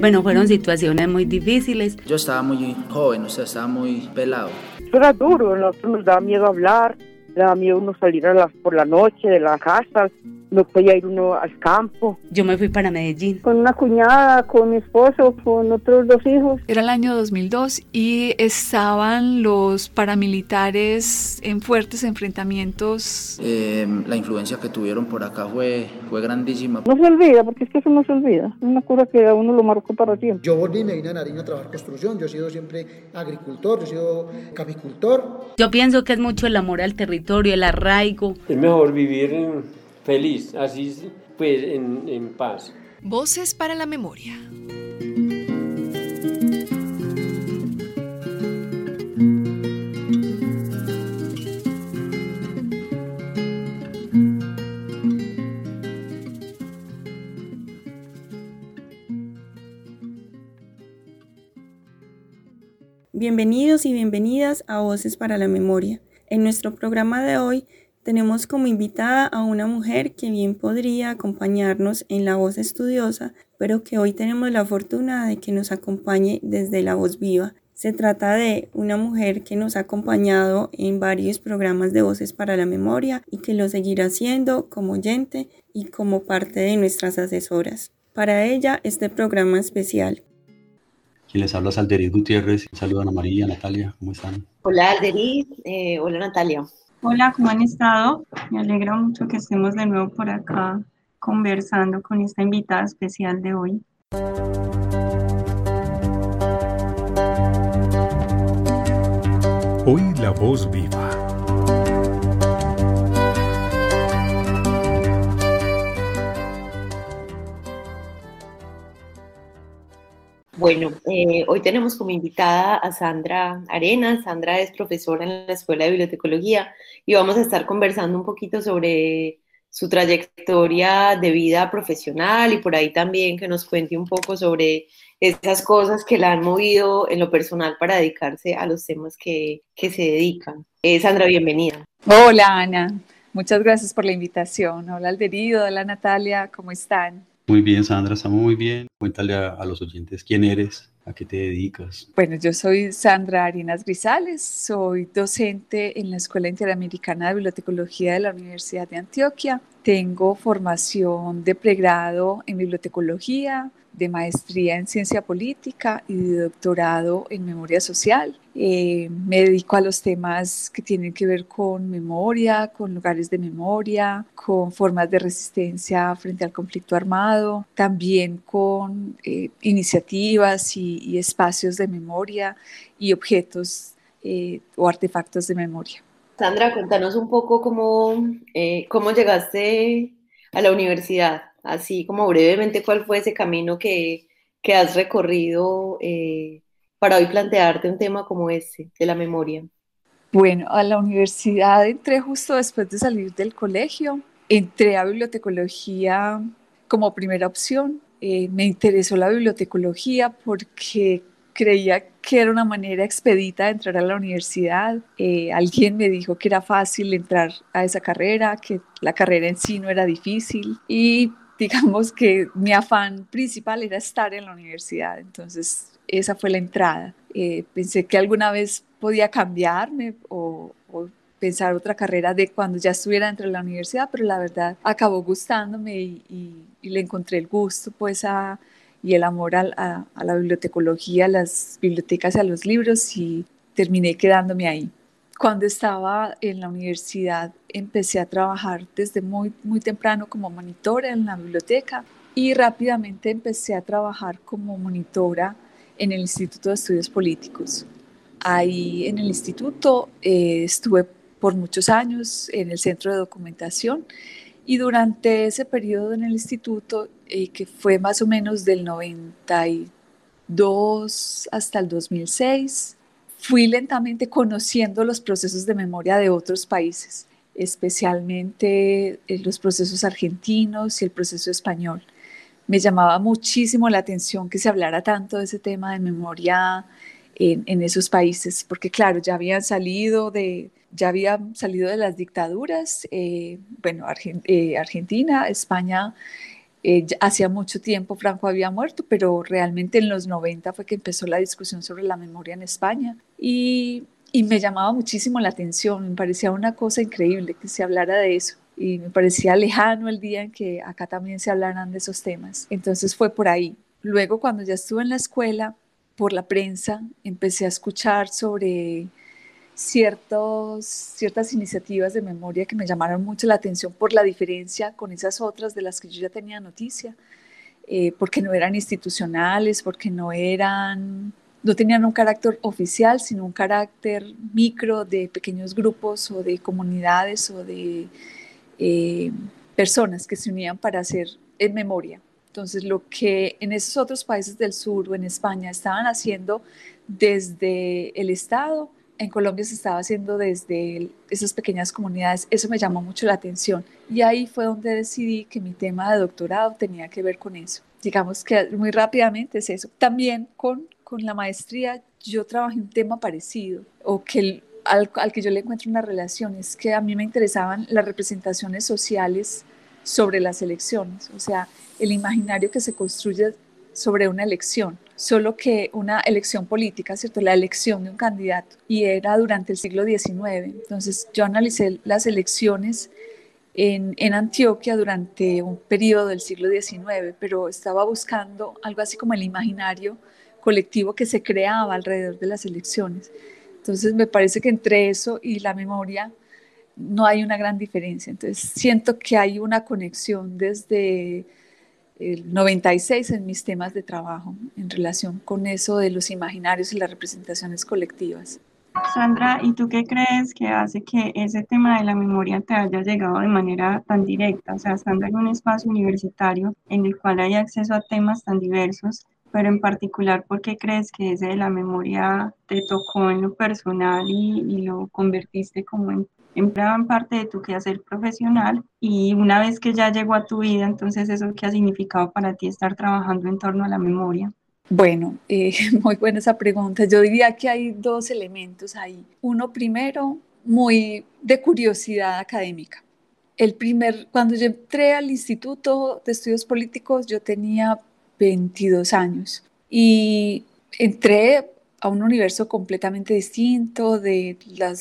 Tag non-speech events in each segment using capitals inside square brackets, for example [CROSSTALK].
Bueno, fueron situaciones muy difíciles. Yo estaba muy joven, o sea, estaba muy pelado. Era duro, nosotros nos daba miedo hablar, le daba miedo uno salir a las, por la noche de la casa, no podía ir uno al campo. Yo me fui para Medellín. Con una cuñada, con mi esposo, con otros dos hijos. Era el año 2002 y estaban los paramilitares en fuertes enfrentamientos. Eh, la influencia que tuvieron por acá fue, fue grandísima. No se olvida, porque es que eso no se olvida. Es una cosa que a uno lo marcó para siempre. Yo volví me vine a Nariño a trabajar construcción. Yo he sido siempre agricultor, yo he sido capicultor. Yo pienso que es mucho el amor al territorio, el arraigo. Es mejor vivir en feliz, así pues en, en paz. Voces para la memoria. Bienvenidos y bienvenidas a Voces para la Memoria. En nuestro programa de hoy tenemos como invitada a una mujer que bien podría acompañarnos en la voz estudiosa, pero que hoy tenemos la fortuna de que nos acompañe desde la voz viva. Se trata de una mujer que nos ha acompañado en varios programas de Voces para la Memoria y que lo seguirá haciendo como oyente y como parte de nuestras asesoras. Para ella, este programa especial. Quien les habla es Alderiz Gutiérrez. Saludos a Ana María, Natalia, ¿cómo están? Hola Alderiz, eh, hola Natalia. Hola, ¿cómo han estado? Me alegra mucho que estemos de nuevo por acá conversando con esta invitada especial de hoy. Hoy la voz viva. Bueno, eh, hoy tenemos como invitada a Sandra Arenas. Sandra es profesora en la Escuela de Bibliotecología y vamos a estar conversando un poquito sobre su trayectoria de vida profesional y por ahí también que nos cuente un poco sobre esas cosas que la han movido en lo personal para dedicarse a los temas que, que se dedican. Eh, Sandra, bienvenida. Hola Ana, muchas gracias por la invitación. Hola Alderido, hola Natalia, ¿cómo están? Muy bien, Sandra, estamos muy bien. Cuéntale a, los oyentes quién eres, a qué te dedicas. Bueno, yo soy Sandra Arinas Grisales, soy docente en la Escuela Interamericana de Bibliotecología de la Universidad de Antioquia. Tengo formación de pregrado en bibliotecología, de maestría en ciencia política y de doctorado en memoria social. Eh, me dedico a los temas que tienen que ver con memoria, con lugares de memoria, con formas de resistencia frente al conflicto armado, también con eh, iniciativas y, espacios de memoria y objetos eh, o artefactos de memoria. Sandra, cuéntanos un poco cómo, cómo llegaste a la universidad así como brevemente cuál fue ese camino que, que has recorrido eh, para hoy plantearte un tema como este, de la memoria. Bueno, a la universidad entré justo después de salir del colegio. Entré a bibliotecología como primera opción. Eh, me interesó la bibliotecología porque creía que era una manera expedita de entrar a la universidad. Eh, alguien me dijo que era fácil entrar a esa carrera, que la carrera en sí no era difícil y digamos que mi afán principal era estar en la universidad, entonces esa fue la entrada. Eh, pensé que alguna vez podía cambiarme o, pensar otra carrera de cuando ya estuviera dentro de la universidad, pero la verdad acabó gustándome y, le encontré el gusto pues a, y el amor a, a la bibliotecología, a las bibliotecas y a los libros y terminé quedándome ahí. Cuando estaba en la universidad empecé a trabajar desde muy, muy temprano como monitora en la biblioteca y rápidamente empecé a trabajar como monitora en el Instituto de Estudios Políticos. Ahí en el instituto eh, estuve por muchos años en el centro de documentación y durante ese periodo en el instituto, eh, que fue más o menos del 92 hasta el 2006, fui lentamente conociendo los procesos de memoria de otros países, especialmente eh, los procesos argentinos y el proceso español. Me llamaba muchísimo la atención que se hablara tanto de ese tema de memoria en, esos países, porque claro, ya habían salido de, ya habían salido de las dictaduras, eh, bueno, eh, Argentina, España Eh, hacía mucho tiempo Franco había muerto, pero realmente en los 90 fue que empezó la discusión sobre la memoria en España. Y, y me llamaba muchísimo la atención, me parecía una cosa increíble que se hablara de eso y me parecía lejano el día en que acá también se hablaran de esos temas. Entonces fue por ahí. Luego cuando ya estuve en la escuela, por la prensa, empecé a escuchar sobre ciertos, ciertas iniciativas de memoria que me llamaron mucho la atención por la diferencia con esas otras de las que yo ya tenía noticia, eh, porque no eran institucionales, porque no eran no tenían un carácter oficial, sino un carácter micro de pequeños grupos o de comunidades o de eh, personas que se unían para hacer en memoria. Entonces, lo que en esos otros países del sur o en España estaban haciendo desde el Estado, en Colombia se estaba haciendo desde esas pequeñas comunidades. Eso me llamó mucho la atención. Y ahí fue donde decidí que mi tema de doctorado tenía que ver con eso. Digamos que muy rápidamente es eso. También con, con la maestría yo trabajé un tema parecido, o que el, al, que yo le encuentro una relación, es que a mí me interesaban las representaciones sociales sobre las elecciones, o sea, el imaginario que se construye sobre una elección, solo que una elección política, ¿cierto? La elección de un candidato, y era durante el siglo XIX. Entonces yo analicé las elecciones en, en, Antioquia durante un periodo del siglo XIX, pero estaba buscando algo así como el imaginario colectivo que se creaba alrededor de las elecciones. Entonces me parece que entre eso y la memoria no hay una gran diferencia. Entonces siento que hay una conexión desde el 96 en mis temas de trabajo en relación con eso de los imaginarios y las representaciones colectivas. Sandra, ¿y tú qué crees que hace que ese tema de la memoria te haya llegado de manera tan directa? O sea, estando en un espacio universitario en el cual hay acceso a temas tan diversos, pero en particular, ¿por qué crees que ese de la memoria te tocó en lo personal y, lo convertiste como en, en parte de tu quehacer profesional? Y una vez que ya llegó a tu vida, entonces, ¿eso qué ha significado para ti estar trabajando en torno a la memoria? Bueno, eh, [LAUGHS] muy buena esa pregunta. Yo diría que hay dos elementos ahí. Uno primero, muy de curiosidad académica. El primer, cuando yo entré al Instituto de Estudios Políticos, yo tenía 22 años. Y entré a un universo completamente distinto de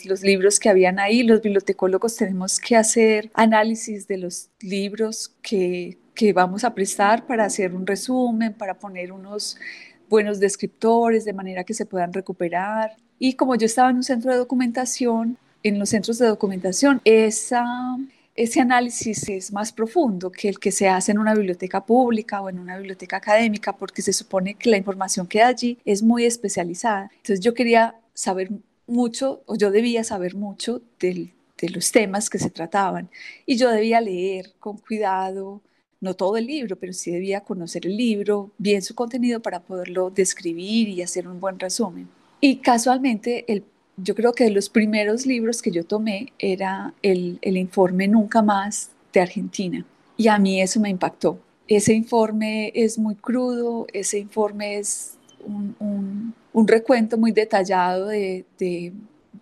los libros que habían ahí. Los bibliotecólogos tenemos que hacer análisis de los libros que, que vamos a prestar para hacer un resumen, para poner unos buenos descriptores de manera que se puedan recuperar. Y como yo estaba en un centro de documentación, en los centros de documentación, esa ese análisis es más profundo que el que se hace en una biblioteca pública o en una biblioteca académica, porque se supone que la información que hay allí es muy especializada. Entonces yo quería saber mucho, o yo debía saber mucho de los temas que se trataban, y yo debía leer con cuidado, no todo el libro, pero sí debía conocer el libro, bien su contenido para poderlo describir y hacer un buen resumen. Y casualmente el yo creo que de los primeros libros que yo tomé era el, informe Nunca más de Argentina. Y a mí eso me impactó. Ese informe es muy crudo, ese informe es un, recuento muy detallado de,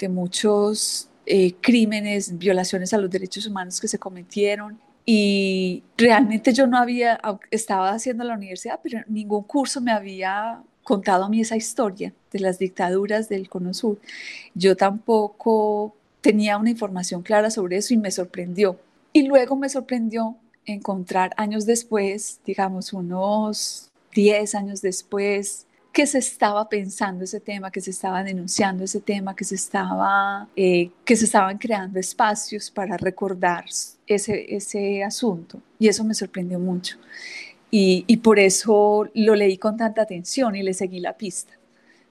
muchos eh, crímenes, violaciones a los derechos humanos que se cometieron. Y realmente yo no había, estaba haciendo la universidad, pero ningún curso me había contado a mí esa historia de las dictaduras del Cono Sur. Yo tampoco tenía una información clara sobre eso y me sorprendió. Y luego me sorprendió encontrar años después, digamos unos 10 años después, que se estaba pensando ese tema, que se estaba denunciando ese tema, que se, estaba, eh, que se estaban creando espacios para recordar ese, ese asunto. Y eso me sorprendió mucho. Y, por eso lo leí con tanta atención y le seguí la pista,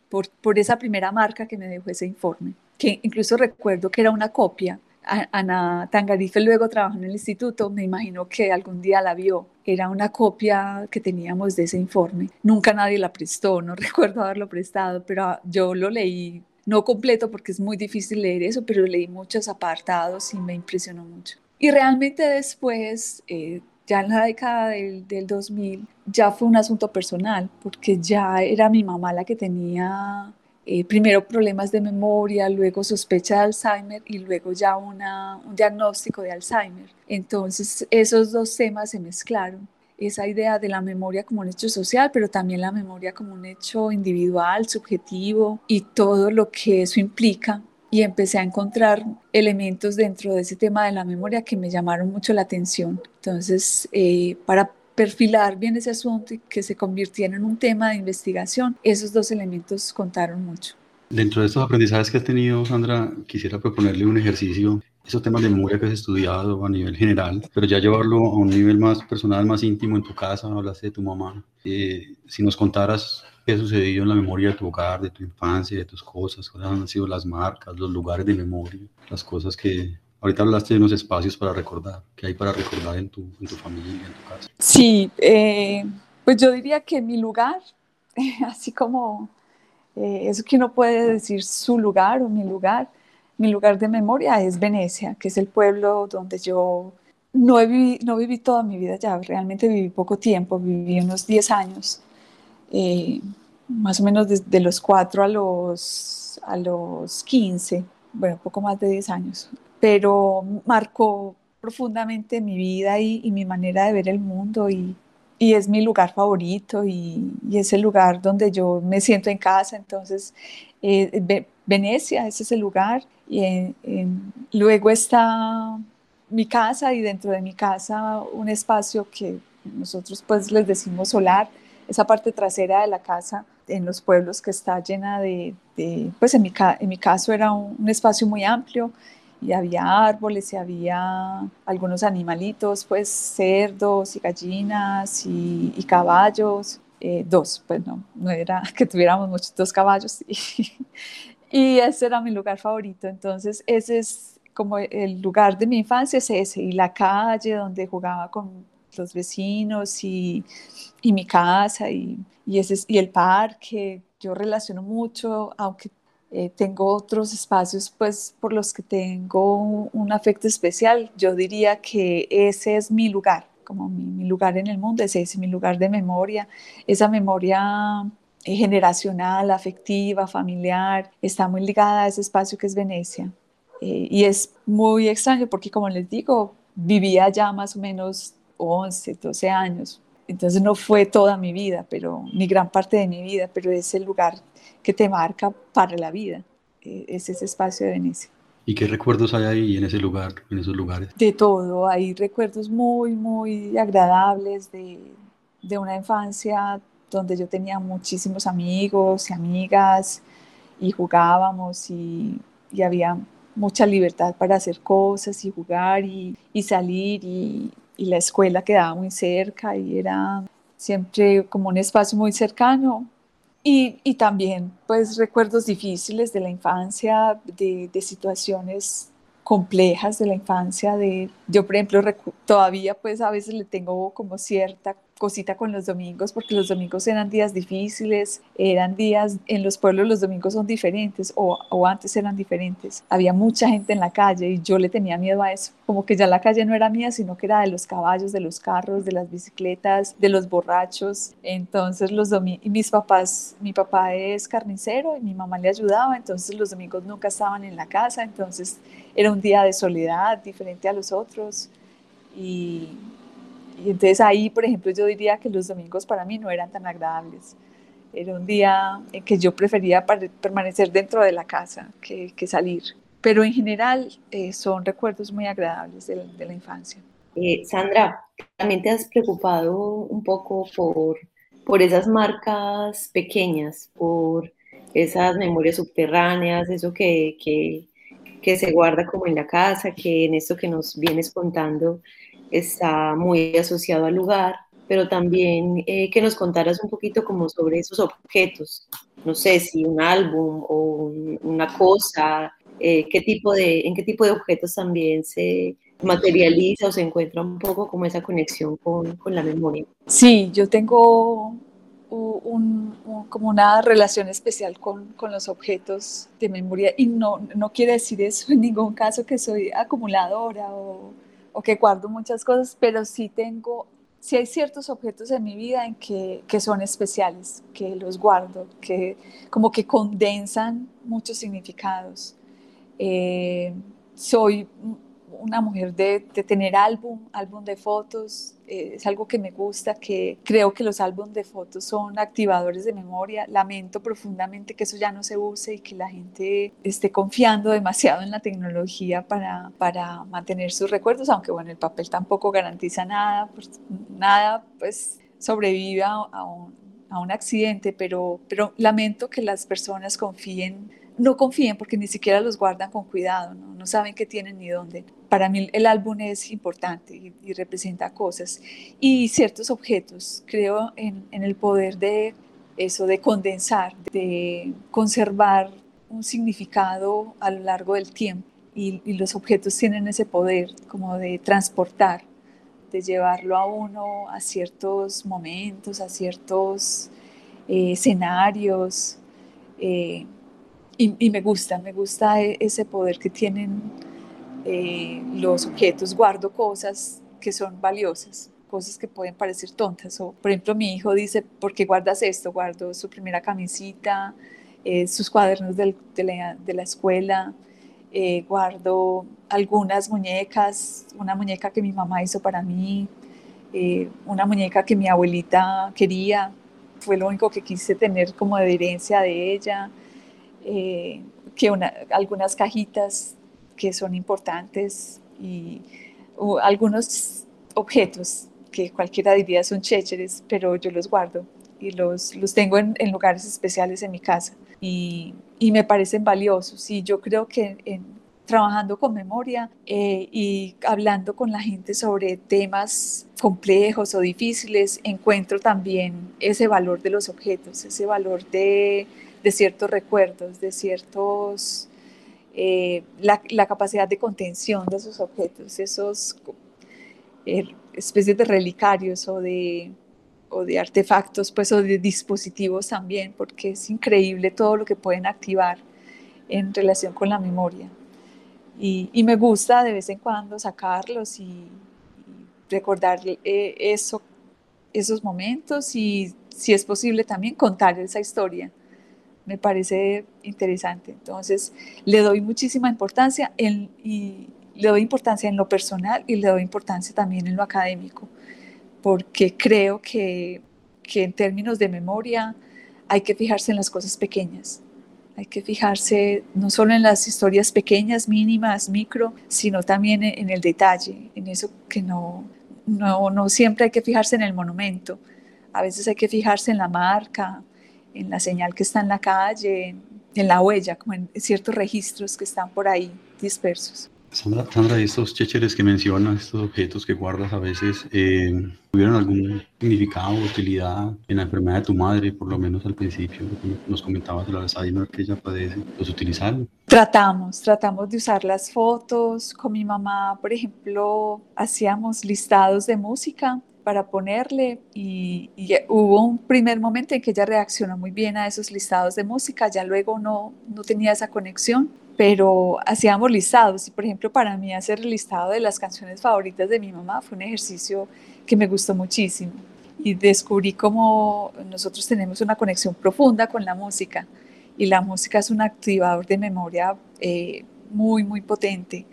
por, por esa primera marca que me dejó ese informe, que incluso recuerdo que era una copia. Ana Tangarife luego trabajó en el instituto, me imagino que algún día la vio. Era una copia que teníamos de ese informe. Nunca nadie la prestó, no [LAUGHS] recuerdo haberlo prestado, pero yo lo leí no completo porque es muy difícil leer eso, pero leí muchos apartados y me impresionó mucho. Y realmente después eh, ya en la década del, del, 2000 ya fue un asunto personal, porque ya era mi mamá la que tenía eh, primero problemas de memoria, luego sospecha de Alzheimer y luego ya una, un diagnóstico de Alzheimer. Entonces esos dos temas se mezclaron esa idea de la memoria como un hecho social, pero también la memoria como un hecho individual, subjetivo y todo lo que eso implica. Y empecé a encontrar elementos dentro de ese tema de la memoria que me llamaron mucho la atención. Entonces, eh, para perfilar bien ese asunto y que se convirtiera en un tema de investigación, esos dos elementos contaron mucho. Dentro de estos aprendizajes que has tenido, Sandra, quisiera proponerle un ejercicio esos temas de memoria que has estudiado a nivel general, pero ya llevarlo a un nivel más personal, más íntimo en tu casa, hablaste de tu mamá. Eh, si nos contaras qué ha sucedido en la memoria de tu hogar, de tu infancia, de tus cosas, cuáles han sido las marcas, los lugares de memoria, las cosas que... Ahorita hablaste de unos espacios para recordar, ¿qué hay para recordar en tu, en tu familia, en tu casa? Sí, eh, pues yo diría que mi lugar, [LAUGHS] así como eh, eso que uno puede decir su lugar o mi lugar, mi lugar de memoria es Venecia, que es el pueblo donde yo no, viví, no viví toda mi vida ya, realmente viví poco tiempo, viví unos 10 años, eh, más o menos desde los 4 a los, a los 15, bueno, poco más de 10 años, pero marcó profundamente mi vida y, y mi manera de ver el mundo y, y es mi lugar favorito y, y, es el lugar donde yo me siento en casa, entonces eh, Venecia, ese es el lugar y luego está mi casa y dentro de mi casa un espacio que nosotros pues les decimos solar, esa parte trasera de la casa en los pueblos que está llena de, pues en mi, en mi, caso era un, espacio muy amplio y había árboles y había algunos animalitos, pues cerdos y gallinas y, caballos, eh, dos, pues no, no era [LAUGHS] que tuviéramos muchos, dos caballos y, [LAUGHS] y ese era mi lugar favorito. Entonces, ese es como el lugar de mi infancia, es ese, y la calle donde jugaba con los vecinos y, mi casa y, el parque. Yo relaciono mucho, aunque eh, tengo otros espacios pues por los que tengo un, afecto especial. Yo diría que ese es mi lugar, como mi, mi lugar en el mundo, ese es mi lugar de memoria, esa memoria eh, generacional, afectiva, familiar, está muy ligada a ese espacio que es Venecia. Eh, y es muy extraño porque, como les digo, vivía ya más o menos 11, 12 años. Entonces no fue toda mi vida, pero ni gran parte de mi vida, pero es el lugar que te marca para la vida. Eh, es ese espacio de Venecia. ¿Y qué recuerdos hay ahí en ese lugar, en esos lugares? De todo, hay recuerdos muy, muy agradables de, de una infancia donde yo tenía muchísimos amigos y amigas y jugábamos y, había mucha libertad para hacer cosas y jugar y, salir y, la escuela quedaba muy cerca y era siempre como un espacio muy cercano. Y, también pues recuerdos difíciles de la infancia, de, de situaciones complejas de la infancia, de yo por ejemplo todavía pues a veces le tengo como cierta cosita con los domingos, porque los domingos eran días difíciles, eran días, en los pueblos los domingos son diferentes, o, o, antes eran diferentes. Había mucha gente en la calle y yo le tenía miedo a eso, como que ya la calle no era mía, sino que era de los caballos, de los carros, de las bicicletas, de los borrachos. Entonces los domingos, mis papás, mi papá es carnicero y mi mamá le ayudaba, entonces los domingos nunca estaban en la casa, entonces era un día de soledad diferente a los otros. Y, y entonces ahí, por ejemplo, yo diría que los domingos para mí no eran tan agradables. Era un día en que yo prefería permanecer dentro de la casa que, salir. Pero en general eh, son recuerdos muy agradables de, de la infancia. Eh, Sandra, ¿también te has preocupado un poco por, por esas marcas pequeñas, por esas memorias subterráneas, eso que, que, que se guarda como en la casa, que en esto que nos vienes contando está muy asociado al lugar, pero también eh, que nos contaras un poquito como sobre esos objetos, no sé si un álbum o una cosa, eh, qué tipo de, en qué tipo de objetos también se materializa o se encuentra un poco como esa conexión con, con la memoria. Sí, yo tengo un, como una relación especial con, con, los objetos de memoria y no, no quiere decir eso en ningún caso que soy acumuladora o o que guardo muchas cosas, pero sí tengo, sí hay ciertos objetos en mi vida en que, que son especiales, que los guardo, que como que condensan muchos significados. Eh, soy una mujer de, tener álbum, álbum de fotos, eh, es algo que me gusta, que creo que los álbumes de fotos son activadores de memoria. Lamento profundamente que eso ya no se use y que la gente esté confiando demasiado en la tecnología para, para mantener sus recuerdos, aunque bueno, el papel tampoco garantiza nada, pues, nada pues sobrevive a, un, a un accidente, pero, pero lamento que las personas confíen no confíen porque ni siquiera los guardan con cuidado, no, saben qué tienen ni dónde. Para mí el álbum es importante y, representa cosas y ciertos objetos. Creo en, el poder de eso, de condensar, de conservar un significado a lo largo del tiempo. Y, y los objetos tienen ese poder como de transportar, de llevarlo a uno a ciertos momentos, a ciertos eh, escenarios. Eh, y, me gusta, me gusta e, ese poder que tienen eh, los objetos. Guardo cosas que son valiosas, cosas que pueden parecer tontas. O, por ejemplo, mi hijo dice, ¿por qué guardas esto? Guardo su primera camisita, eh, sus cuadernos de, la, escuela, eh, guardo algunas muñecas, una muñeca que mi mamá hizo para mí, una muñeca que mi abuelita quería, fue lo único que quise tener como de herencia de ella. Eh, que algunas cajitas que son importantes y algunos objetos que cualquiera diría son chécheres, pero yo los guardo y los, los tengo en, lugares especiales en mi casa. Y, y, me parecen valiosos. Y yo creo que en, trabajando con memoria eh, y hablando con la gente sobre temas complejos o difíciles, encuentro también ese valor de los objetos, ese valor de de ciertos recuerdos, de ciertos, eh, la, la, capacidad de contención de esos objetos, esos eh, especies de relicarios o de, o de artefactos, pues, o de dispositivos también, porque es increíble todo lo que pueden activar en relación con la memoria. Y, y me gusta de vez en cuando sacarlos y, recordar eh, eso, esos momentos y, si es posible, también contar esa historia me parece interesante. Entonces, le doy muchísima importancia en, y le doy importancia en lo personal y le doy importancia también en lo académico, porque creo que, que en términos de memoria hay que fijarse en las cosas pequeñas. Hay que fijarse no solo en las historias pequeñas, mínimas, micro, sino también en el detalle, en eso que no, no, no siempre hay que fijarse en el monumento. A veces hay que fijarse en la marca, en la señal que está en la calle, en, la huella, como en ciertos registros que están por ahí dispersos. Sandra, Sandra, estos chécheres que mencionas, estos objetos que guardas a veces, eh, ¿tuvieron algún significado o utilidad en la enfermedad de tu madre, por lo menos al principio? Nos comentabas de la Alzheimer que ella padece. ¿Los utilizaron? Tratamos, tratamos de usar las fotos. Con mi mamá, por ejemplo, hacíamos listados de música para ponerle y, hubo un primer momento en que ella reaccionó muy bien a esos listados de música, ya luego no, no tenía esa conexión, pero hacíamos listados. Y por ejemplo para mí hacer el listado de las canciones favoritas de mi mamá fue un ejercicio que me gustó muchísimo. Y descubrí cómo nosotros tenemos una conexión profunda con la música. Y la música es un activador de memoria eh, muy, muy potente.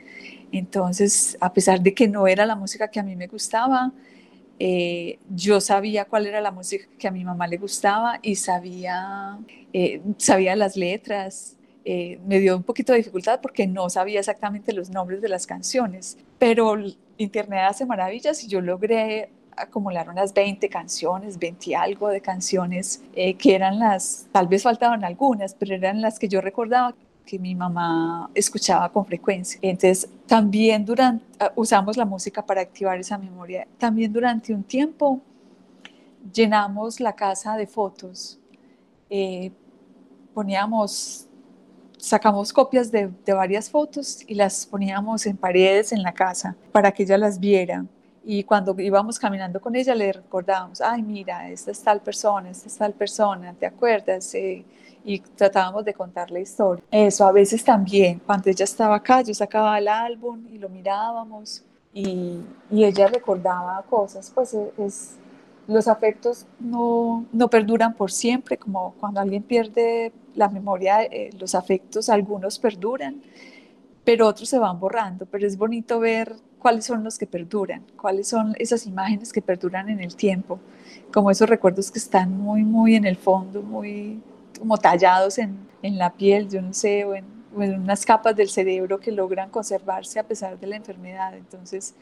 Entonces, a pesar de que no era la música que a mí me gustaba, eh, yo sabía cuál era la música que a mi mamá le gustaba y sabía, eh, sabía las letras. Eh, me dio un poquito de dificultad porque no sabía exactamente los nombres de las canciones, pero Internet hace maravillas y yo logré acumular unas 20 canciones, 20 y algo de canciones que eran las, tal vez faltaban algunas, pero eran las que yo recordaba que mi mamá escuchaba con frecuencia. Entonces, también durante, ah, usamos la música para activar esa memoria. También durante un tiempo llenamos la casa de fotos. Eh, poníamos, sacamos copias de, de, varias fotos y las poníamos en paredes en la casa para que ella las viera. Y cuando íbamos caminando con ella le recordábamos, ay, mira, esta es tal persona, esta es tal persona, ¿te acuerdas? Eh, y tratábamos de contar la historia. Eso a veces también, cuando ella estaba acá, yo sacaba el álbum y lo mirábamos y, y ella recordaba cosas, pues e, es, los afectos no, no, perduran por siempre, como cuando alguien pierde la memoria, eh, los afectos algunos perduran, pero otros se van borrando, pero es bonito ver cuáles son los que perduran, cuáles son esas imágenes que perduran en el tiempo, como esos recuerdos que están muy, muy en el fondo, muy como tallados en, en la piel, yo no sé, o en, en, unas capas del cerebro que logran conservarse a pesar de la enfermedad. Entonces,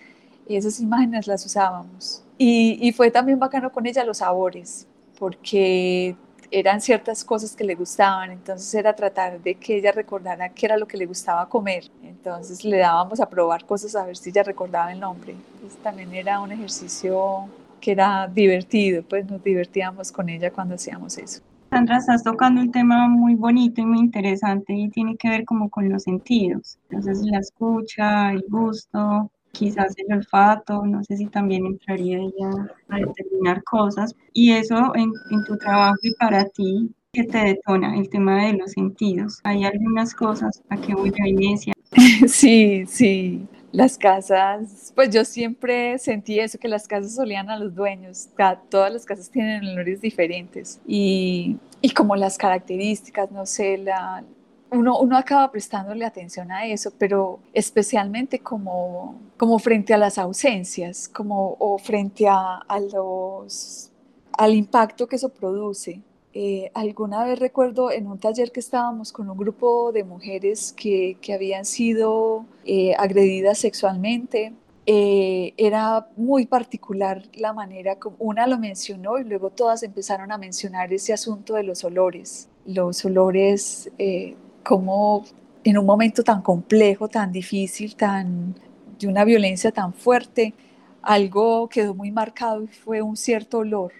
esas imágenes las usábamos. Y, y fue también bacano con ella los sabores, porque eran ciertas cosas que le gustaban, entonces era tratar de que ella recordara qué era lo que le gustaba comer. Entonces le dábamos a probar cosas a ver si ella recordaba el nombre. Entonces también era un ejercicio que era divertido, pues nos divertíamos con ella cuando hacíamos eso. Sandra, estás tocando un tema muy bonito y muy interesante y tiene que ver como con los sentidos. Entonces la escucha, el gusto, quizás el olfato, no sé si también entraría ya a determinar cosas. Y eso en, en tu trabajo y para ti, ¿qué te detona el tema de los sentidos? Hay algunas cosas a que voy a Venecia. [LAUGHS] Sí, sí. Las casas, pues yo siempre sentí eso, que las casas solían a los dueños. Todas las casas tienen olores diferentes. Y, como las características, no sé, la, uno, uno, acaba prestándole atención a eso, pero especialmente como, como frente a las ausencias, como, o frente a, a los, al impacto que eso produce. Eh, alguna vez recuerdo en un taller que estábamos con un grupo de mujeres que, que habían sido eh, agredidas sexualmente. Eh, era muy particular la manera como una lo mencionó y luego todas empezaron a mencionar ese asunto de los olores. Los olores eh, como en un momento tan complejo, tan difícil, tan de una violencia tan fuerte, algo quedó muy marcado y fue un cierto olor,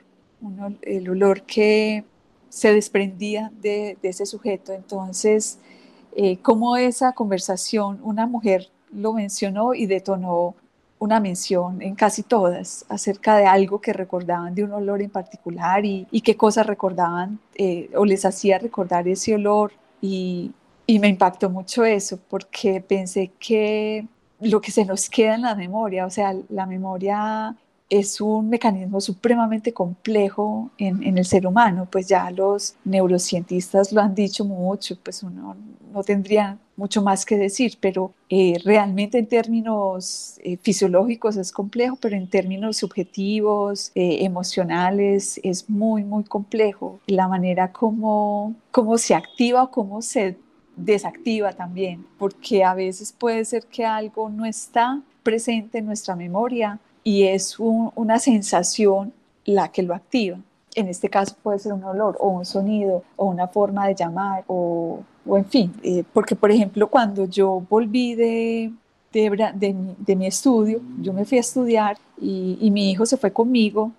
el olor que se desprendía de, ese sujeto. Entonces, eh, como esa conversación, una mujer lo mencionó y detonó una mención en casi todas acerca de algo que recordaban de un olor en particular y, y qué cosas recordaban eh, o les hacía recordar ese olor y, y me impactó mucho eso porque pensé que lo que se nos queda en la memoria, o sea, la memoria es un mecanismo supremamente complejo en, el ser humano, pues ya los neurocientistas lo han dicho mucho, pues uno no tendría mucho más que decir, pero eh, realmente en términos eh, fisiológicos es complejo, pero en términos subjetivos, eh, emocionales, es muy, muy complejo. La manera como, como se activa o cómo se desactiva también, porque a veces puede ser que algo no está presente en nuestra memoria y es un, una sensación la que lo activa. En este caso puede ser un olor o un sonido o una forma de llamar o, o en fin, eh, porque por ejemplo cuando yo volví de, de, de, mi, estudio, yo me fui a estudiar y, y, mi hijo se fue conmigo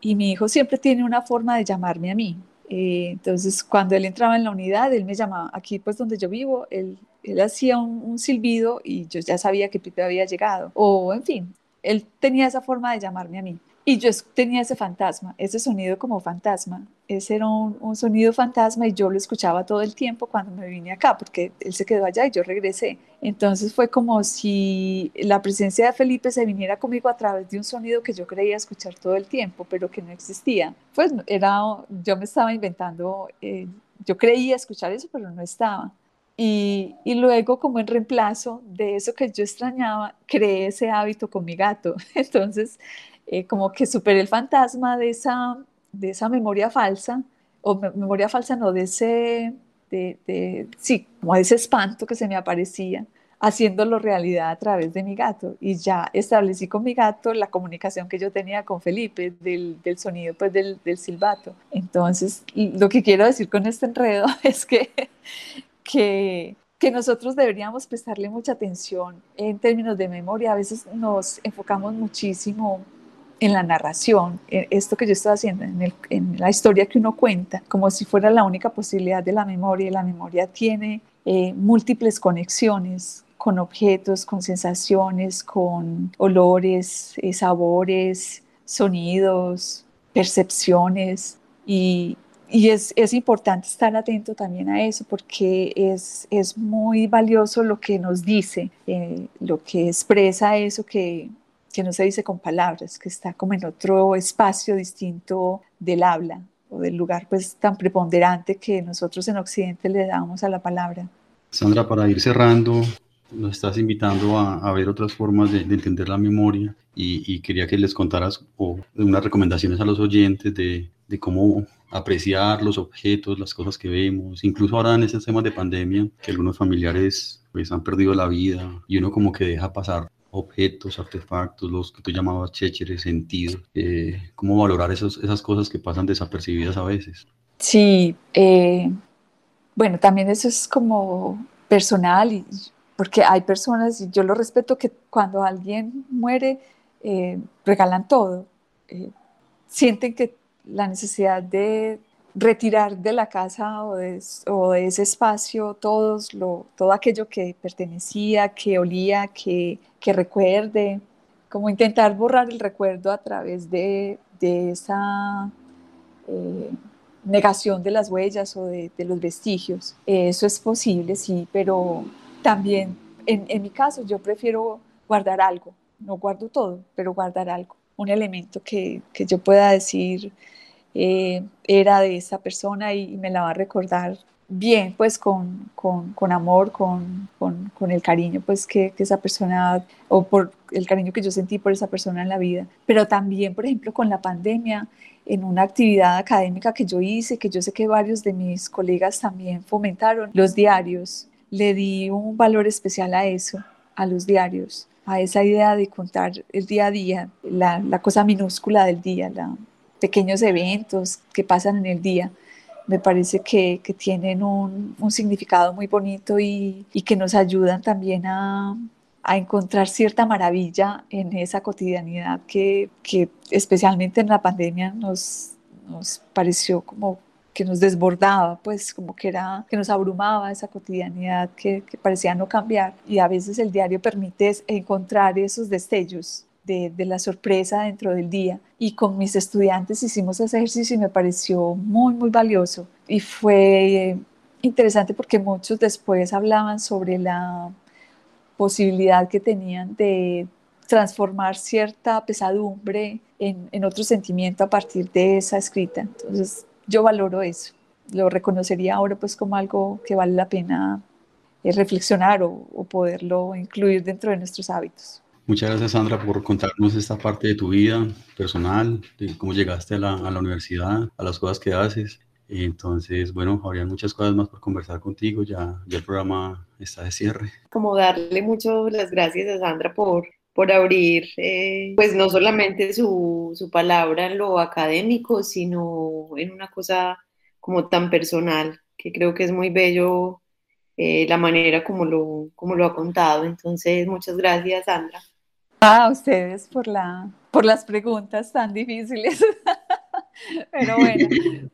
y mi hijo siempre tiene una forma de llamarme a mí. Eh, entonces cuando él entraba en la unidad, él me llamaba, aquí pues donde yo vivo, él, él hacía un, un silbido y yo ya sabía que Pipe había llegado. O en fin, él tenía esa forma de llamarme a mí. Y yo tenía ese fantasma, ese sonido como fantasma. Ese era un, sonido fantasma y yo lo escuchaba todo el tiempo cuando me vine acá, porque él se quedó allá y yo regresé. Entonces fue como si la presencia de Felipe se viniera conmigo a través de un sonido que yo creía escuchar todo el tiempo, pero que no existía. Pues era, yo me estaba inventando, eh, yo creía escuchar eso, pero no estaba. Y, y, luego, como en reemplazo de eso que yo extrañaba, creé ese hábito con mi gato. [LAUGHS] Entonces, eh, como que superé el fantasma de esa, de esa memoria falsa, o me, memoria falsa no, de ese, de, de, sí, como ese espanto que se me aparecía, haciéndolo realidad a través de mi gato. Y ya establecí con mi gato la comunicación que yo tenía con Felipe, del, del sonido pues, del, del silbato. Entonces, lo que quiero decir con este enredo [LAUGHS] es que que, nosotros deberíamos prestarle mucha atención en términos de memoria. A veces nos enfocamos muchísimo en la narración, esto que yo estoy haciendo, en, la historia que uno cuenta, como si fuera la única posibilidad de la memoria. La memoria tiene eh, múltiples conexiones con objetos, con sensaciones, con olores, eh, sabores, sonidos, percepciones. Y, y es, es, importante estar atento también a eso porque es, es muy valioso lo que nos dice, eh, lo que expresa eso que, que, no se dice con palabras, que está como en otro espacio distinto del habla o del lugar pues tan preponderante que nosotros en Occidente le damos a la palabra. Sandra, para ir cerrando, nos estás invitando a, ver otras formas de, entender la memoria y, quería que les contaras unas recomendaciones a los oyentes de, de, cómo apreciar los objetos, las cosas que vemos, incluso ahora en estos temas de pandemia, que algunos familiares pues han perdido la vida y uno como que deja pasar objetos, artefactos, los que tú llamabas chécheres, sentidos, eh, cómo valorar esos, esas cosas que pasan desapercibidas a veces. Sí, eh, bueno, también eso es como personal, y, porque hay personas, y yo lo respeto, que cuando alguien muere, eh, regalan todo, sienten que la necesidad de retirar de la casa o de, ese espacio todos lo, todo aquello que pertenecía, que olía, que, recuerde, como intentar borrar el recuerdo a través de, esa eh, negación de las huellas o de, los vestigios. Eso es posible, sí, pero también en, mi caso yo prefiero guardar algo, no guardo todo, pero guardar algo, un elemento que, que yo pueda decir, eh, era de esa persona y, me la va a recordar bien, pues con, con, con amor, con, con, el cariño, pues que, que, esa persona, o por el cariño que yo sentí por esa persona en la vida. Pero también, por ejemplo, con la pandemia, en una actividad académica que yo hice, que yo sé que varios de mis colegas también fomentaron, los diarios. Le di un valor especial a eso, a los diarios, a esa idea de contar el día a día, la, la cosa minúscula del día, la, pequeños eventos que pasan en el día, me parece que, tienen un, significado muy bonito y, que nos ayudan también a, encontrar cierta maravilla en esa cotidianidad que, especialmente en la pandemia nos, nos pareció como que nos desbordaba, pues como que era que nos abrumaba esa cotidianidad que, que parecía no cambiar. Y a veces el diario permite encontrar esos destellos de, la sorpresa dentro del día. Y con mis estudiantes hicimos ese ejercicio y me pareció muy, muy valioso. Y fue interesante porque muchos después hablaban sobre la posibilidad que tenían de transformar cierta pesadumbre en, otro sentimiento a partir de esa escrita. Entonces yo valoro eso. Lo reconocería ahora pues como algo que vale la pena eh, reflexionar o poderlo incluir dentro de nuestros hábitos. Muchas gracias, Sandra, por contarnos esta parte de tu vida personal, de cómo llegaste a la, a la universidad, a las cosas que haces. Entonces, bueno, habría muchas cosas más por conversar contigo, ya, ya el programa está de cierre. Como darle muchas las gracias a Sandra por, por abrir, eh, pues no solamente su, su, palabra en lo académico, sino en una cosa como tan personal, que creo que es muy bello eh, la manera como lo, como lo ha contado. Entonces, muchas gracias, Sandra. A ustedes por, la, por las preguntas tan difíciles. [LAUGHS] Pero bueno,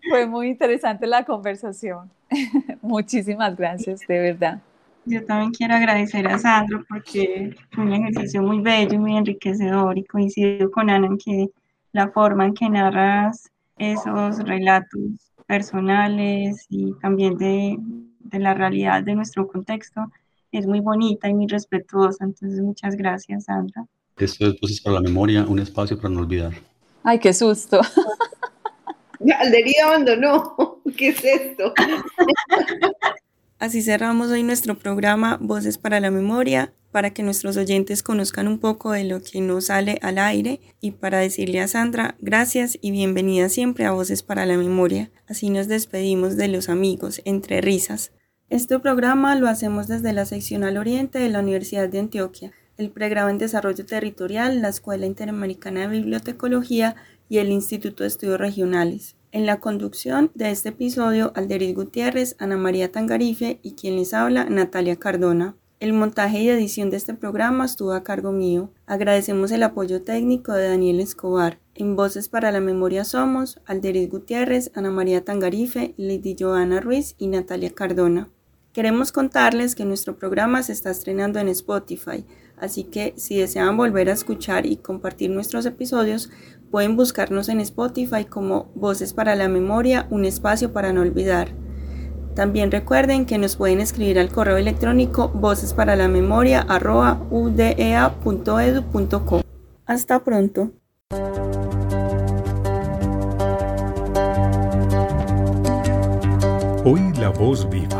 fue muy interesante la conversación. [LAUGHS] Muchísimas gracias, de verdad. Yo también quiero agradecer a Sandro porque fue un ejercicio muy bello muy enriquecedor y coincido con Ana en que la forma en que narras esos relatos personales y también de, de la realidad de nuestro contexto es muy bonita y muy respetuosa. Entonces, muchas gracias, Sandra. Esto es Voces para la Memoria, un espacio para no olvidar. Ay, qué susto. [LAUGHS] Aldería abandonó. [LAUGHS] ¿Qué es esto? Así cerramos hoy nuestro programa Voces para la Memoria, para que nuestros oyentes conozcan un poco de lo que nos sale al aire y para decirle a Sandra gracias y bienvenida siempre a Voces para la Memoria. Así nos despedimos de los amigos, entre risas. Este programa lo hacemos desde la seccional oriente de la Universidad de Antioquia el Pregrado en Desarrollo Territorial, la Escuela Interamericana de Bibliotecología y el Instituto de Estudios Regionales. En la conducción de este episodio, Alderis Gutiérrez, Ana María Tangarife y quien les habla, Natalia Cardona. El montaje y edición de este programa estuvo a cargo mío. Agradecemos el apoyo técnico de Daniel Escobar. En Voces para la Memoria somos Alderis Gutiérrez, Ana María Tangarife, Lady Joana Ruiz y Natalia Cardona. Queremos contarles que nuestro programa se está estrenando en Spotify, así que si desean volver a escuchar y compartir nuestros episodios, pueden buscarnos en Spotify como Voces para la Memoria, un espacio para no olvidar. También recuerden que nos pueden escribir al correo electrónico vocesparaLamemoria.udea.edu.co. Hasta pronto. Hoy la voz viva